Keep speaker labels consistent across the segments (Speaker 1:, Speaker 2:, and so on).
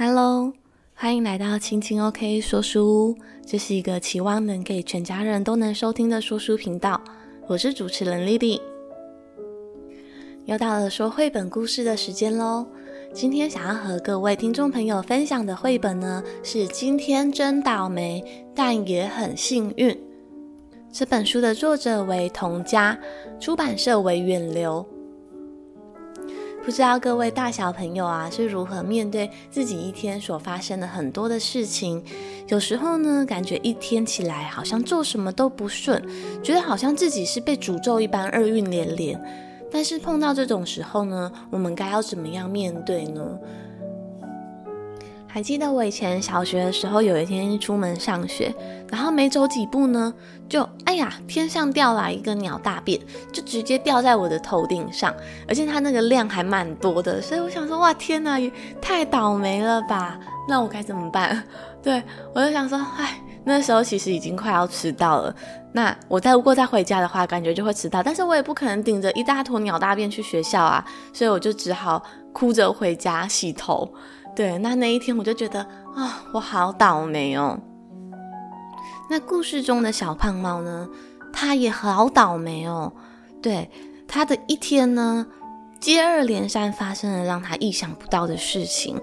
Speaker 1: Hello，欢迎来到青青 OK 说书屋。这是一个期望能给全家人都能收听的说书频道。我是主持人 Lily。又到了说绘本故事的时间喽。今天想要和各位听众朋友分享的绘本呢，是《今天真倒霉，但也很幸运》。这本书的作者为童佳，出版社为远流。不知道各位大小朋友啊，是如何面对自己一天所发生的很多的事情？有时候呢，感觉一天起来好像做什么都不顺，觉得好像自己是被诅咒一般，厄运连连。但是碰到这种时候呢，我们该要怎么样面对呢？还记得我以前小学的时候，有一天出门上学，然后没走几步呢，就哎呀，天上掉来一个鸟大便，就直接掉在我的头顶上，而且它那个量还蛮多的，所以我想说，哇，天哪，也太倒霉了吧？那我该怎么办？对，我就想说，哎，那时候其实已经快要迟到了。那我再如果再回家的话，感觉就会迟到，但是我也不可能顶着一大坨鸟大便去学校啊，所以我就只好哭着回家洗头。对，那那一天我就觉得啊、我好倒霉哦。那故事中的小胖猫呢，它也好倒霉哦。对，它的一天呢，接二连三发生了让它意想不到的事情，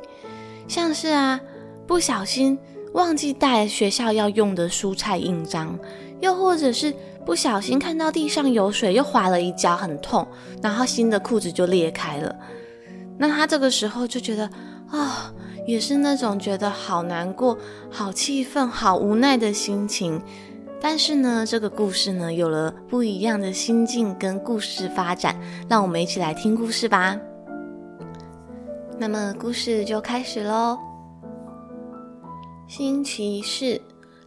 Speaker 1: 像是啊，不小心忘记带学校要用的蔬菜印章，又或者是不小心看到地上有水，又滑了一跤，很痛，然后新的裤子就裂开了。那他这个时候就觉得。啊、哦，也是那种觉得好难过、好气愤、好无奈的心情。但是呢，这个故事呢，有了不一样的心境跟故事发展，让我们一起来听故事吧。那么，故事就开始喽。星期四，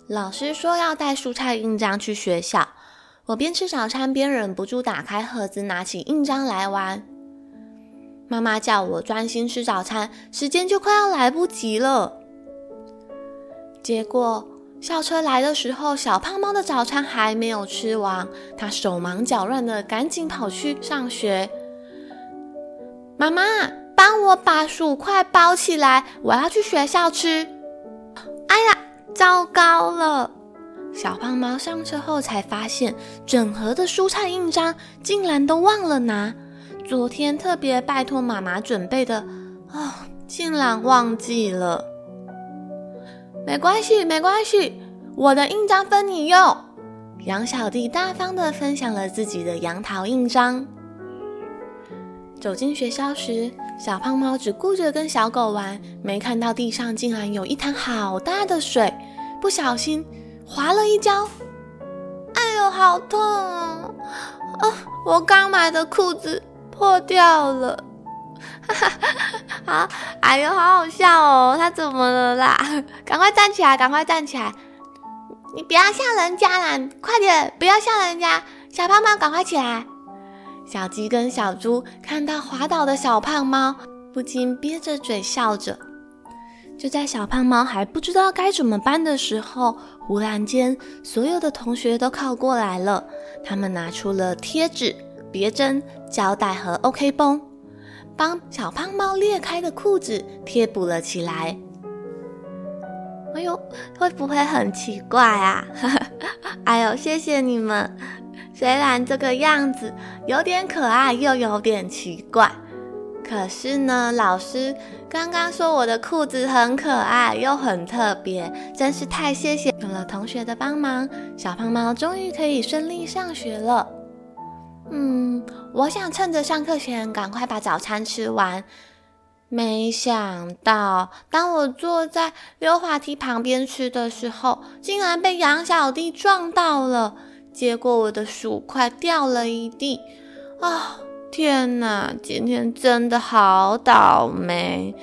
Speaker 1: 老师说要带蔬菜印章去学校，我边吃早餐边忍不住打开盒子，拿起印章来玩。妈妈叫我专心吃早餐，时间就快要来不及了。结果校车来的时候，小胖猫的早餐还没有吃完，它手忙脚乱的赶紧跑去上学。妈妈，帮我把薯块包起来，我要去学校吃。哎呀，糟糕了！小胖猫上车后才发现，整盒的蔬菜印章竟然都忘了拿。昨天特别拜托妈妈准备的，哦，竟然忘记了。没关系，没关系，我的印章分你用。羊小弟大方地分享了自己的杨桃印章。走进学校时，小胖猫只顾着跟小狗玩，没看到地上竟然有一滩好大的水，不小心滑了一跤。哎呦，好痛啊！啊，我刚买的裤子。破掉了，哈哈哈！哎呦，好好笑哦！他怎么了啦？赶快站起来，赶快站起来！你不要吓人家啦，快点，不要吓人家！小胖猫，赶快起来！小鸡跟小猪看到滑倒的小胖猫，不禁憋着嘴笑着。就在小胖猫还不知道该怎么办的时候，忽然间，所有的同学都靠过来了，他们拿出了贴纸。别针、胶带和 OK 绷，帮小胖猫裂开的裤子贴补了起来。哎呦，会不会很奇怪啊？哎呦，谢谢你们。虽然这个样子有点可爱，又有点奇怪，可是呢，老师刚刚说我的裤子很可爱又很特别，真是太谢谢。有了同学的帮忙，小胖猫终于可以顺利上学了。嗯，我想趁着上课前赶快把早餐吃完。没想到，当我坐在溜滑梯旁边吃的时候，竟然被羊小弟撞到了，结果我的薯块掉了一地。啊、天哪，今天真的好倒霉！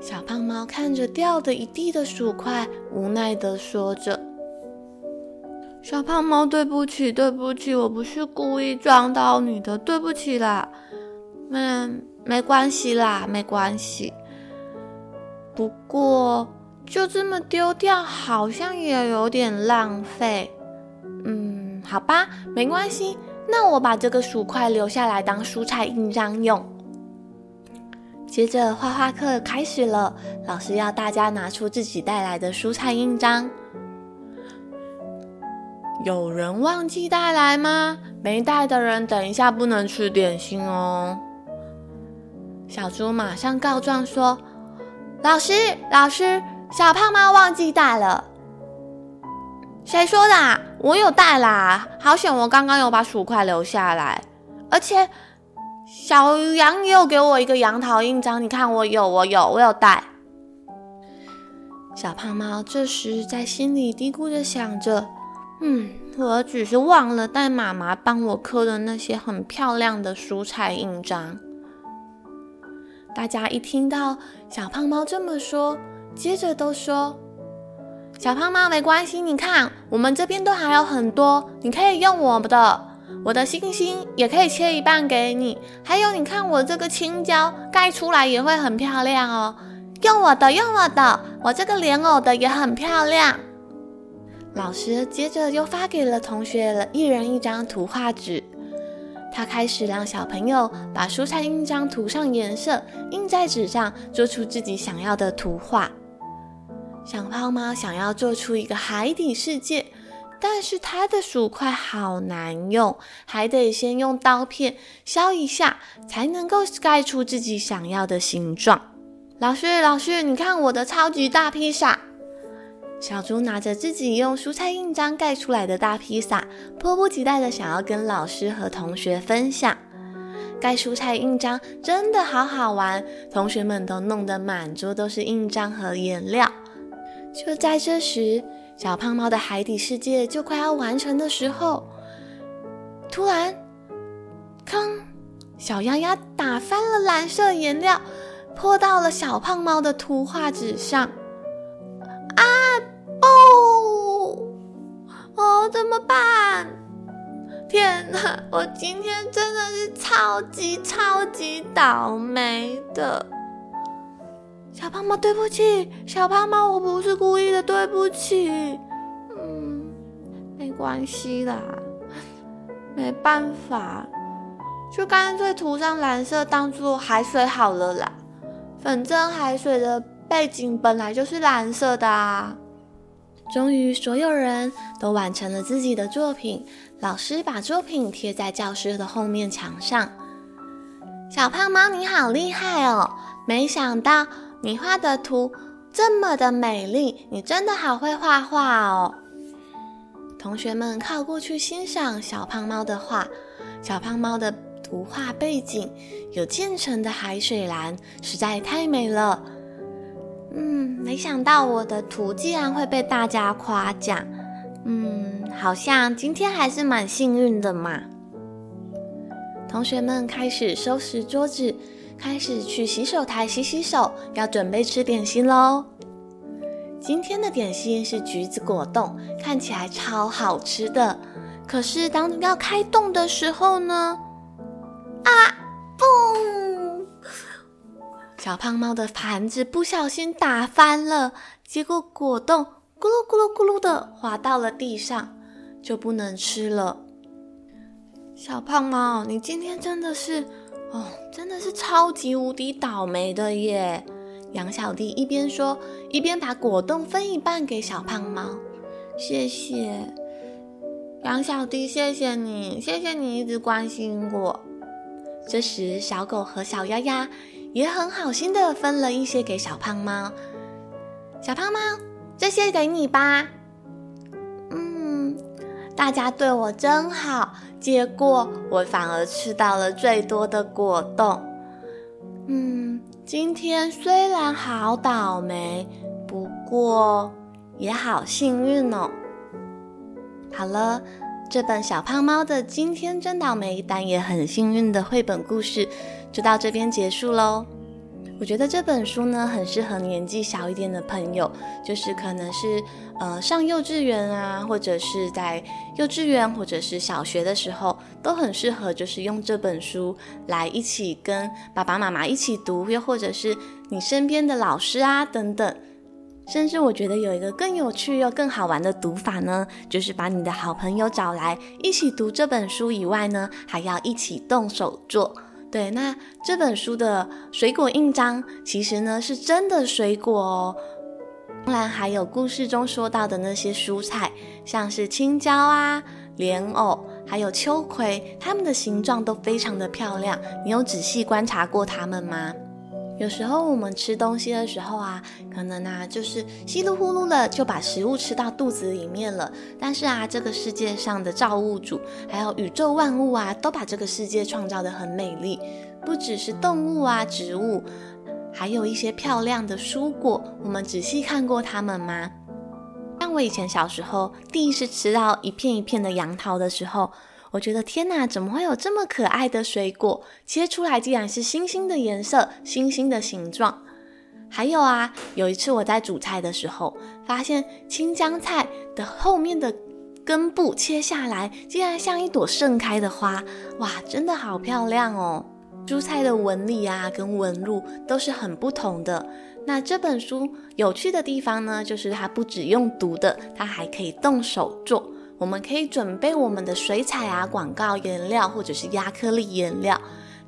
Speaker 1: 小胖猫看着掉的一地的薯块，无奈地说着。小胖猫，对不起，对不起，我不是故意撞到你的，对不起啦。嗯，没关系啦，没关系。不过就这么丢掉，好像也有点浪费。嗯，好吧，没关系。那我把这个薯块留下来当蔬菜印章用。接着画画课开始了，老师要大家拿出自己带来的蔬菜印章。有人忘记带来吗？没带的人，等一下不能吃点心哦。小猪马上告状说：“老师，老师，小胖猫忘记带了。”谁说的啊？我有带啦！好险，我刚刚有把薯块留下来，而且小羊也有给我一个杨桃印章。你看，我有，我有，我有带。小胖猫这时在心里嘀咕着想着：“嗯，我只是忘了带妈妈帮我刻的那些很漂亮的蔬菜印章。”大家一听到小胖猫这么说，接着都说。小胖猫没关系，你看我们这边都还有很多，你可以用我们的，我的星星也可以切一半给你。还有，你看我这个青椒盖出来也会很漂亮哦，用我的，用我的，我这个莲藕的也很漂亮。老师接着又发给了同学了一人一张图画纸，他开始让小朋友把蔬菜印章涂上颜色，印在纸上，做出自己想要的图画。小胖猫想要做出一个海底世界，但是它的薯块好难用，还得先用刀片削一下，才能够盖出自己想要的形状。老师，老师，你看我的超级大披萨！小猪拿着自己用蔬菜印章盖出来的大披萨，迫不及待地想要跟老师和同学分享。盖蔬菜印章真的好好玩，同学们都弄得满桌都是印章和颜料。就在这时，小胖猫的海底世界就快要完成的时候，突然，吭！小鸭鸭打翻了蓝色颜料，泼到了小胖猫的图画纸上。啊！我！怎么办？天哪！我今天真的是超级超级倒霉的。小胖猫，对不起，小胖猫，我不是故意的，对不起。嗯，没关系啦，没办法，就干脆涂上蓝色当做海水好了啦。反正海水的背景本来就是蓝色的啊。终于，所有人都完成了自己的作品。老师把作品贴在教室的后面墙上。小胖猫，你好厉害哦！没想到。你画的图这么的美丽，你真的好会画画哦！同学们靠过去欣赏小胖猫的画，小胖猫的图画背景有渐层的海水蓝，实在太美了。没想到我的图竟然会被大家夸奖。嗯，好像今天还是蛮幸运的嘛。同学们开始收拾桌子。开始去洗手台洗洗手，要准备吃点心喽。今天的点心是橘子果冻，看起来超好吃的。可是当要开动的时候呢？啊！嘣！小胖猫的盘子不小心打翻了，结果果冻咕噜咕噜咕噜的滑到了地上，就不能吃了。小胖猫，你今天真的是……哦，真的是超级无敌倒霉的耶！杨小弟一边说，一边把果冻分一半给小胖猫。谢谢，杨小弟，谢谢你，谢谢你一直关心我。这时，小狗和小鸭鸭也很好心的分了一些给小胖猫。小胖猫，这些给你吧。嗯，大家对我真好。结果我反而吃到了最多的果冻。嗯，今天虽然好倒霉，不过也好幸运哦。好了，这本小胖猫的今天真倒霉，但也很幸运的绘本故事就到这边结束喽。我觉得这本书呢，很适合年纪小一点的朋友，就是可能是呃上幼稚园啊，或者是在幼稚园或者是小学的时候，都很适合，就是用这本书来一起跟爸爸妈妈一起读，又或者是你身边的老师啊等等。甚至我觉得有一个更有趣又更好玩的读法呢，就是把你的好朋友找来一起读这本书以外呢，还要一起动手做。对，那这本书的水果印章其实呢是真的水果哦。当然还有故事中说到的那些蔬菜，像是青椒啊、莲藕，还有秋葵，它们的形状都非常的漂亮。你有仔细观察过它们吗？有时候我们吃东西的时候啊，可能啊就是稀里呼噜的就把食物吃到肚子里面了。但是啊，这个世界上的造物主，还有宇宙万物啊，都把这个世界创造得很美丽。不只是动物啊，植物，还有一些漂亮的蔬果。我们仔细看过它们吗？像我以前小时候第一次吃到一片一片的杨桃的时候。我觉得天哪，怎么会有这么可爱的水果？切出来竟然是星星的颜色、星星的形状。还有啊，有一次我在煮菜的时候，发现青江菜的后面的根部切下来，竟然像一朵盛开的花。哇，真的好漂亮哦！蔬菜的纹理啊，跟纹路都是很不同的。那这本书有趣的地方呢，就是它不只用读的，它还可以动手做。我们可以准备我们的水彩啊、广告颜料或者是压克力颜料。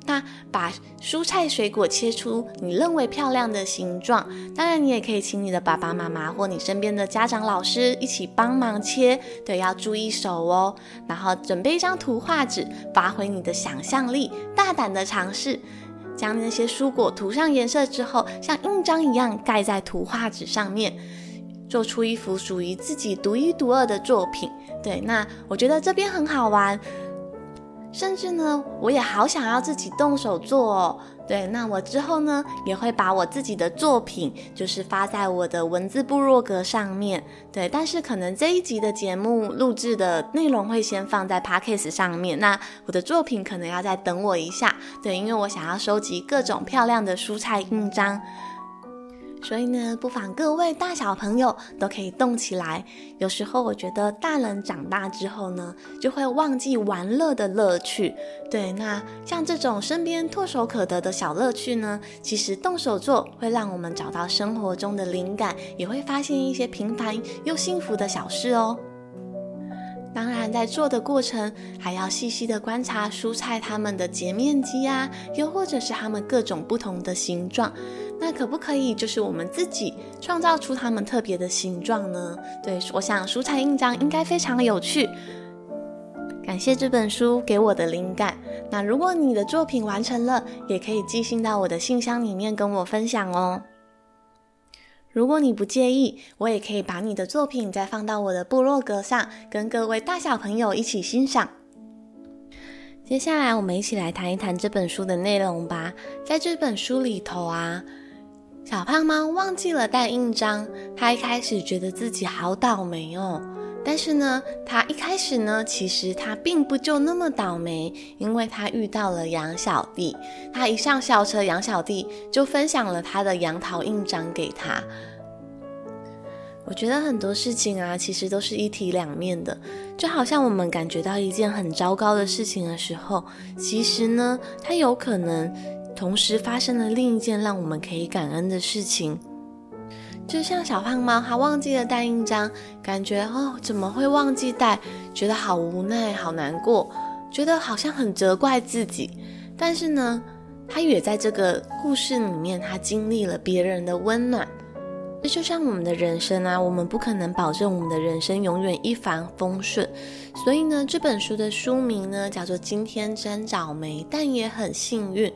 Speaker 1: 那把蔬菜水果切出你认为漂亮的形状。当然，你也可以请你的爸爸妈妈或你身边的家长老师一起帮忙切。对，要注意手哦。然后准备一张图画纸，发挥你的想象力，大胆的尝试，将那些蔬果涂上颜色之后，像印章一样盖在图画纸上面。做出一幅属于自己独一无二的作品，对，那我觉得这边很好玩，甚至呢，我也好想要自己动手做哦，对，那我之后呢，也会把我自己的作品，就是发在我的文字部落格上面，对，但是可能这一集的节目录制的内容会先放在 Podcast 上面，那我的作品可能要再等我一下，对，因为我想要收集各种漂亮的蔬菜印章。所以呢，不妨各位大小朋友都可以动起来。有时候我觉得大人长大之后呢，就会忘记玩乐的乐趣。对，那像这种身边唾手可得的小乐趣呢，其实动手做会让我们找到生活中的灵感，也会发现一些平凡又幸福的小事哦。当然，在做的过程还要细细的观察蔬菜它们的截面积啊，又或者是它们各种不同的形状。那可不可以就是我们自己创造出它们特别的形状呢？对，我想蔬菜印章应该非常有趣。感谢这本书给我的灵感。那如果你的作品完成了，也可以寄信到我的信箱里面跟我分享哦。如果你不介意，我也可以把你的作品再放到我的部落格上，跟各位大小朋友一起欣赏。接下来，我们一起来谈一谈这本书的内容吧。在这本书里头啊，小胖猫忘记了带印章，他一开始觉得自己好倒霉哦。但是呢，他一开始呢，其实他并不就那么倒霉，因为他遇到了杨小弟。他一上校车，杨小弟就分享了他的杨桃印章给他。我觉得很多事情啊，其实都是一体两面的。就好像我们感觉到一件很糟糕的事情的时候，其实呢，它有可能同时发生了另一件让我们可以感恩的事情。就像小胖猫，它忘记了带印章，感觉哦，怎么会忘记带？觉得好无奈，好难过，觉得好像很责怪自己。但是呢，它也在这个故事里面，它经历了别人的温暖。这就像我们的人生啊，我们不可能保证我们的人生永远一帆风顺。所以呢，这本书的书名呢，叫做《今天真倒霉，但也很幸运》。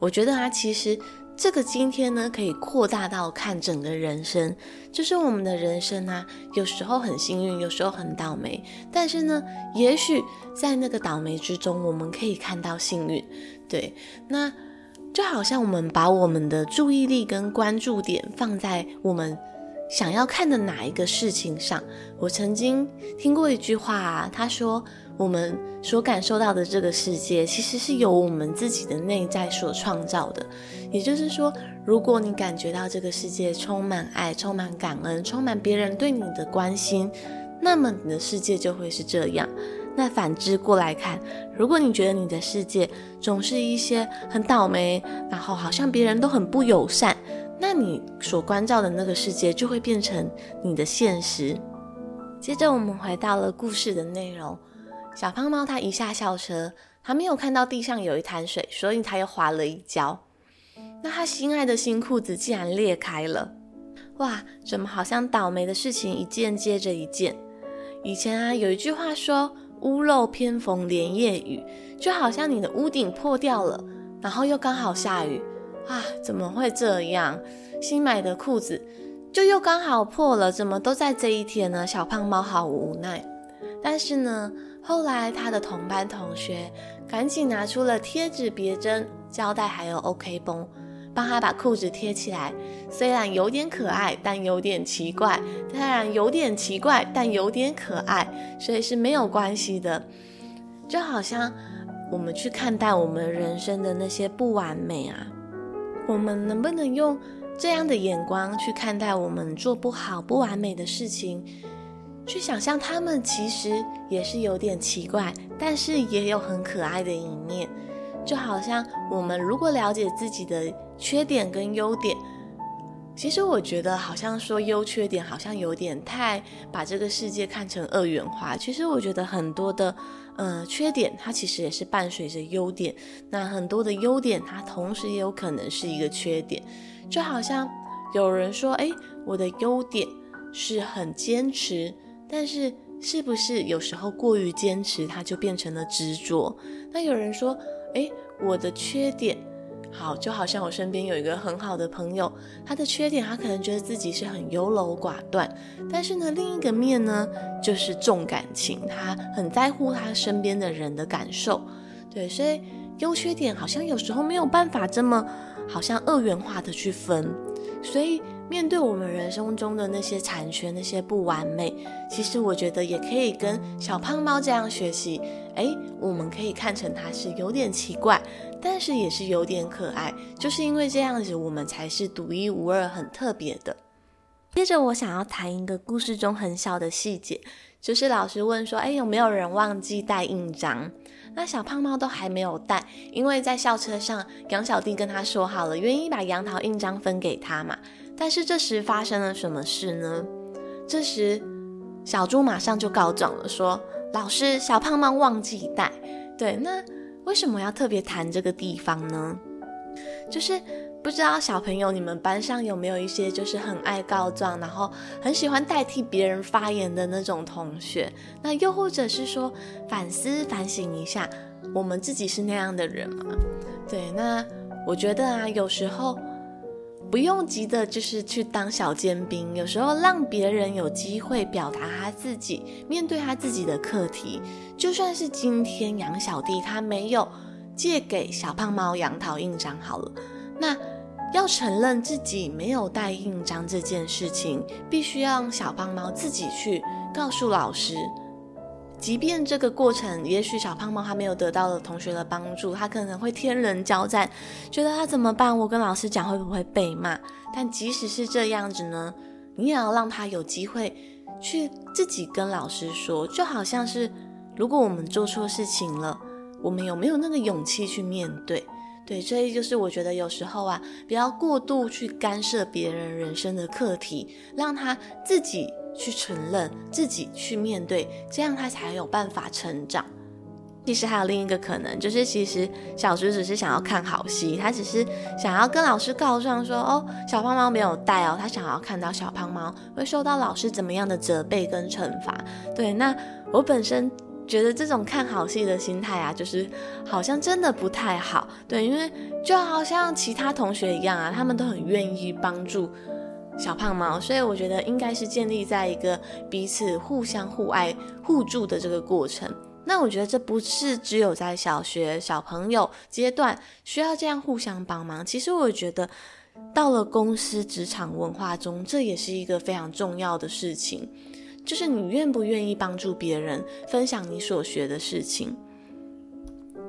Speaker 1: 我觉得啊，其实。这个今天呢，可以扩大到看整个人生，就是我们的人生啊，有时候很幸运，有时候很倒霉。但是呢，也许在那个倒霉之中，我们可以看到幸运。对，那就好像我们把我们的注意力跟关注点放在我们想要看的哪一个事情上。我曾经听过一句话啊，他说。我们所感受到的这个世界，其实是由我们自己的内在所创造的。也就是说，如果你感觉到这个世界充满爱、充满感恩、充满别人对你的关心，那么你的世界就会是这样。那反之过来看，如果你觉得你的世界总是一些很倒霉，然后好像别人都很不友善，那你所关照的那个世界就会变成你的现实。接着，我们回到了故事的内容。小胖猫它一下校车，它没有看到地上有一滩水，所以它又滑了一跤。那他心爱的新裤子竟然裂开了！哇，怎么好像倒霉的事情一件接着一件？以前啊，有一句话说“屋漏偏逢连夜雨”，就好像你的屋顶破掉了，然后又刚好下雨啊！怎么会这样？新买的裤子就又刚好破了，怎么都在这一天呢？小胖猫好无奈。但是呢，后来他的同班同学赶紧拿出了贴纸、别针、胶带，还有 OK 绷，帮他把裤子贴起来。虽然有点可爱，但有点奇怪；虽然有点奇怪，但有点可爱，所以是没有关系的。就好像我们去看待我们人生的那些不完美啊，我们能不能用这样的眼光去看待我们做不好、不完美的事情？去想象他们其实也是有点奇怪，但是也有很可爱的一面。就好像我们如果了解自己的缺点跟优点，其实我觉得好像说优缺点好像有点太把这个世界看成二元化。其实我觉得很多的呃缺点，它其实也是伴随着优点。那很多的优点，它同时也有可能是一个缺点。就好像有人说，哎，我的优点是很坚持。但是，是不是有时候过于坚持，它就变成了执着？那有人说，诶，我的缺点，好，就好像我身边有一个很好的朋友，他的缺点，他可能觉得自己是很优柔寡断，但是呢，另一个面呢，就是重感情，他很在乎他身边的人的感受。对，所以优缺点好像有时候没有办法这么好像二元化的去分，所以。面对我们人生中的那些残缺、那些不完美，其实我觉得也可以跟小胖猫这样学习。哎，我们可以看成它是有点奇怪，但是也是有点可爱。就是因为这样子，我们才是独一无二、很特别的。接着，我想要谈一个故事中很小的细节，就是老师问说：“哎，有没有人忘记带印章？”那小胖猫都还没有带，因为在校车上，杨小弟跟他说好了，愿意把杨桃印章分给他嘛。但是这时发生了什么事呢？这时小猪马上就告状了，说：“老师，小胖猫忘记带。”对，那为什么要特别谈这个地方呢？就是不知道小朋友你们班上有没有一些就是很爱告状，然后很喜欢代替别人发言的那种同学？那又或者是说反思反省一下，我们自己是那样的人吗？对，那我觉得啊，有时候。不用急的，就是去当小尖兵。有时候让别人有机会表达他自己，面对他自己的课题。就算是今天杨小弟他没有借给小胖猫杨桃印章好了，那要承认自己没有带印章这件事情，必须要让小胖猫自己去告诉老师。即便这个过程，也许小胖猫还没有得到了同学的帮助，他可能会天人交战，觉得他怎么办？我跟老师讲会不会被骂？但即使是这样子呢，你也要让他有机会去自己跟老师说，就好像是如果我们做错事情了，我们有没有那个勇气去面对？对，所以就是我觉得有时候啊，不要过度去干涉别人人生的课题，让他自己。去承认自己，去面对，这样他才有办法成长。其实还有另一个可能，就是其实小猪只是想要看好戏，他只是想要跟老师告状说，哦，小胖猫没有带哦，他想要看到小胖猫会受到老师怎么样的责备跟惩罚。对，那我本身觉得这种看好戏的心态啊，就是好像真的不太好。对，因为就好像其他同学一样啊，他们都很愿意帮助。小胖猫，所以我觉得应该是建立在一个彼此互相互爱、互助的这个过程。那我觉得这不是只有在小学小朋友阶段需要这样互相帮忙。其实我觉得到了公司职场文化中，这也是一个非常重要的事情，就是你愿不愿意帮助别人，分享你所学的事情。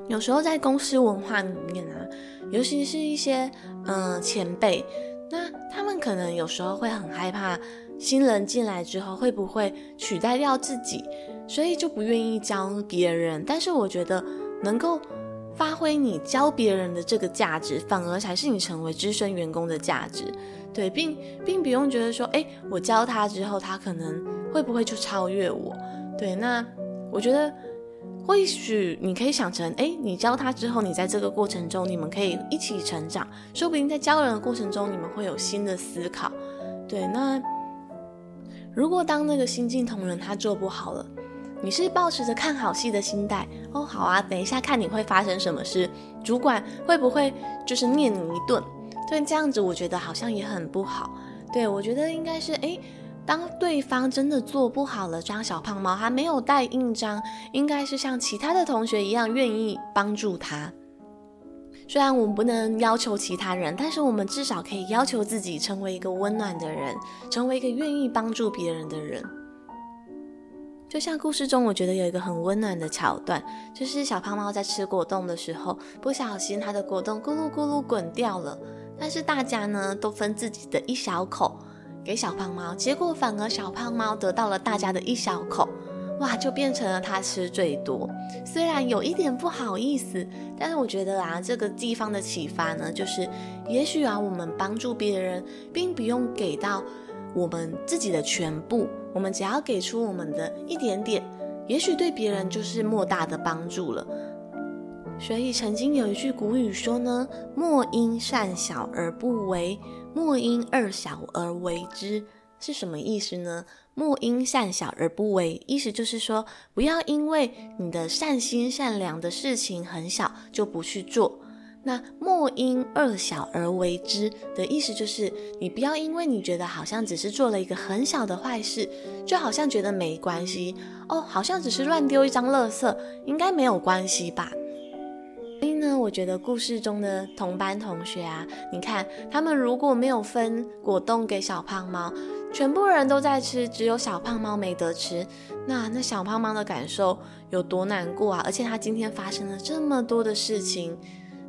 Speaker 1: 有时候在公司文化里面啊，尤其是一些嗯、前辈。那他们可能有时候会很害怕新人进来之后会不会取代掉自己，所以就不愿意教别人。但是我觉得能够发挥你教别人的这个价值，反而才是你成为资深员工的价值。对，并并不用觉得说，诶，我教他之后，他可能会不会就超越我？对，那我觉得或许你可以想成，哎，你教他之后，你在这个过程中，你们可以一起成长，说不定在教人的过程中，你们会有新的思考。对，那如果当那个新进同仁他做不好了，你是抱持着看好戏的心态，哦，好啊，等一下看你会发生什么事，主管会不会就是念你一顿？对，这样子我觉得好像也很不好。对，我觉得应该是，诶，当对方真的做不好了，张小胖猫还没有带印章，应该是像其他的同学一样愿意帮助他。虽然我们不能要求其他人，但是我们至少可以要求自己成为一个温暖的人，成为一个愿意帮助别人的人。就像故事中，我觉得有一个很温暖的桥段，就是小胖猫在吃果冻的时候，不小心它的果冻咕噜咕噜滚掉了。但是大家呢都分自己的一小口给小胖猫，结果反而小胖猫得到了大家的一小口，哇，就变成了它吃最多。虽然有一点不好意思，但是我觉得啊，这个地方的启发呢，就是也许啊，我们帮助别人，并不用给到我们自己的全部，我们只要给出我们的一点点，也许对别人就是莫大的帮助了。所以曾经有一句古语说呢：“莫因善小而不为，莫因二小而为之。”是什么意思呢？“莫因善小而不为”，意思就是说，不要因为你的善心善良的事情很小就不去做。那“莫因二小而为之”的意思就是，你不要因为你觉得好像只是做了一个很小的坏事，就好像觉得没关系哦，好像只是乱丢一张垃圾，应该没有关系吧。觉得故事中的同班同学啊，你看他们如果没有分果冻给小胖猫，全部人都在吃，只有小胖猫没得吃，那那小胖猫的感受有多难过啊！而且他今天发生了这么多的事情，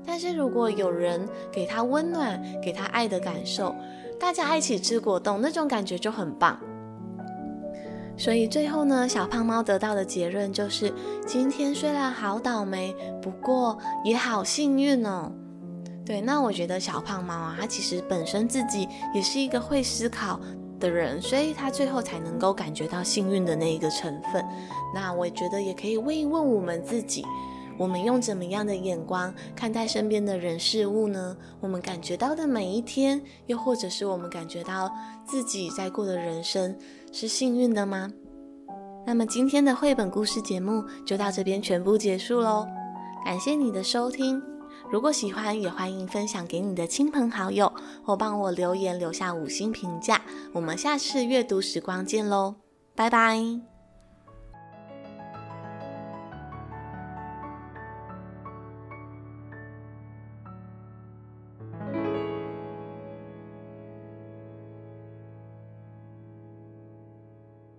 Speaker 1: 但是如果有人给他温暖，给他爱的感受，大家一起吃果冻，那种感觉就很棒。所以最后呢，小胖猫得到的结论就是：今天虽然好倒霉，不过也好幸运哦。对，那我觉得小胖猫啊，它其实本身自己也是一个会思考的人，所以它最后才能够感觉到幸运的那一个成分。那我觉得也可以问一问我们自己：我们用怎么样的眼光看待身边的人事物呢？我们感觉到的每一天，又或者是我们感觉到自己在过的人生，是幸运的吗？那么今天的绘本故事节目就到这边全部结束喽，感谢你的收听。如果喜欢，也欢迎分享给你的亲朋好友，或帮我留言留下五星评价。我们下次阅读时光见喽，拜拜。